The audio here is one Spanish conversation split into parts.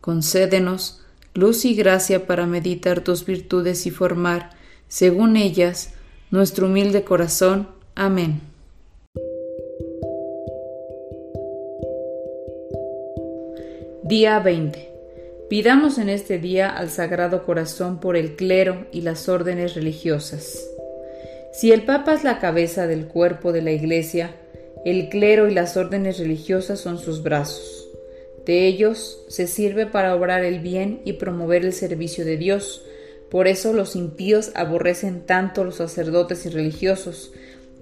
Concédenos luz y gracia para meditar tus virtudes y formar, según ellas, nuestro humilde corazón. Amén. Día 20. Pidamos en este día al Sagrado Corazón por el clero y las órdenes religiosas. Si el Papa es la cabeza del cuerpo de la Iglesia, el clero y las órdenes religiosas son sus brazos. De ellos se sirve para obrar el bien y promover el servicio de Dios. Por eso los impíos aborrecen tanto los sacerdotes y religiosos.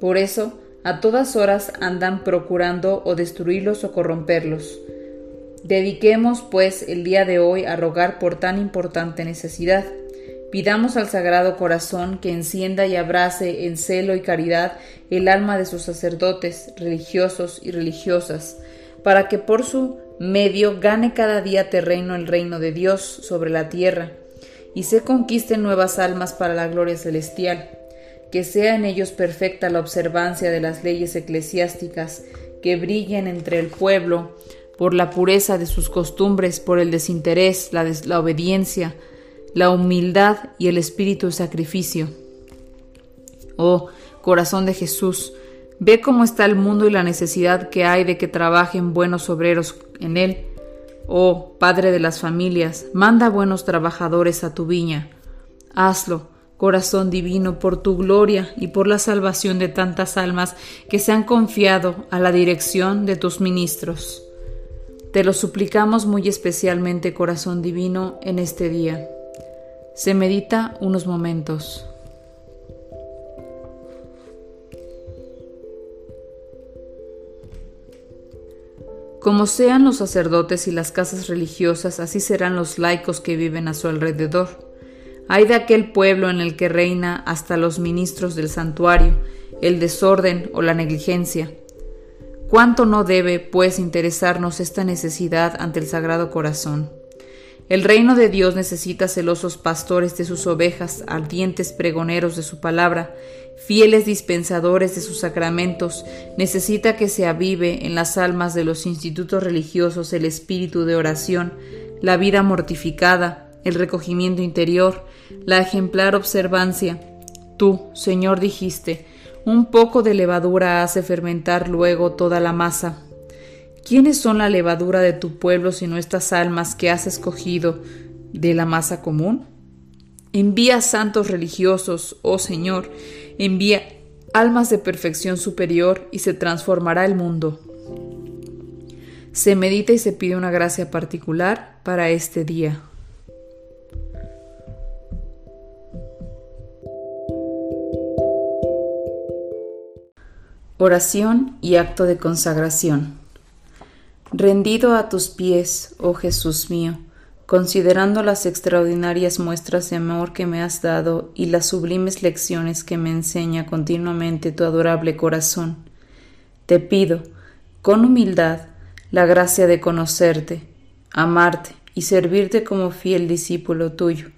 Por eso a todas horas andan procurando o destruirlos o corromperlos. Dediquemos, pues, el día de hoy a rogar por tan importante necesidad. Pidamos al Sagrado Corazón que encienda y abrace en celo y caridad el alma de sus sacerdotes, religiosos y religiosas, para que por su medio gane cada día terreno el reino de Dios sobre la tierra, y se conquisten nuevas almas para la gloria celestial, que sea en ellos perfecta la observancia de las leyes eclesiásticas, que brillen entre el pueblo por la pureza de sus costumbres, por el desinterés, la, la obediencia, la humildad y el espíritu de sacrificio. Oh, corazón de Jesús, Ve cómo está el mundo y la necesidad que hay de que trabajen buenos obreros en él. Oh, Padre de las familias, manda buenos trabajadores a tu viña. Hazlo, corazón divino, por tu gloria y por la salvación de tantas almas que se han confiado a la dirección de tus ministros. Te lo suplicamos muy especialmente, corazón divino, en este día. Se medita unos momentos. Como sean los sacerdotes y las casas religiosas, así serán los laicos que viven a su alrededor. Hay de aquel pueblo en el que reina hasta los ministros del santuario, el desorden o la negligencia. ¿Cuánto no debe, pues, interesarnos esta necesidad ante el Sagrado Corazón? El reino de Dios necesita celosos pastores de sus ovejas, ardientes pregoneros de su palabra, fieles dispensadores de sus sacramentos, necesita que se avive en las almas de los institutos religiosos el espíritu de oración, la vida mortificada, el recogimiento interior, la ejemplar observancia. Tú, Señor, dijiste, un poco de levadura hace fermentar luego toda la masa. ¿Quiénes son la levadura de tu pueblo sino estas almas que has escogido de la masa común? Envía santos religiosos, oh Señor, envía almas de perfección superior y se transformará el mundo. Se medita y se pide una gracia particular para este día. Oración y acto de consagración. Rendido a tus pies, oh Jesús mío, considerando las extraordinarias muestras de amor que me has dado y las sublimes lecciones que me enseña continuamente tu adorable corazón, te pido, con humildad, la gracia de conocerte, amarte y servirte como fiel discípulo tuyo.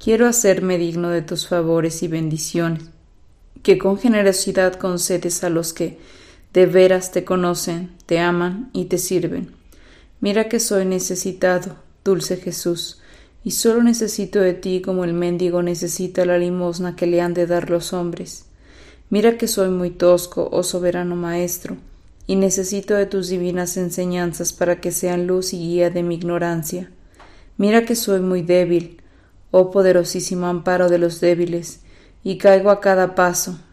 Quiero hacerme digno de tus favores y bendiciones, que con generosidad concedes a los que, de veras te conocen, te aman y te sirven. Mira que soy necesitado, dulce Jesús, y solo necesito de ti como el mendigo necesita la limosna que le han de dar los hombres. Mira que soy muy tosco, oh soberano Maestro, y necesito de tus divinas enseñanzas para que sean luz y guía de mi ignorancia. Mira que soy muy débil, oh poderosísimo amparo de los débiles, y caigo a cada paso,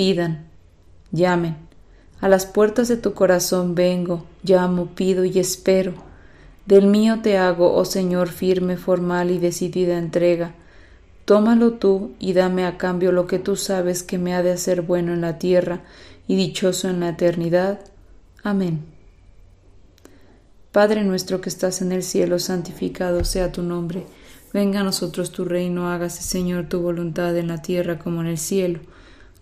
pidan, llamen. A las puertas de tu corazón vengo, llamo, pido y espero. Del mío te hago, oh Señor, firme, formal y decidida entrega. Tómalo tú y dame a cambio lo que tú sabes que me ha de hacer bueno en la tierra y dichoso en la eternidad. Amén. Padre nuestro que estás en el cielo, santificado sea tu nombre. Venga a nosotros tu reino, hágase Señor tu voluntad en la tierra como en el cielo.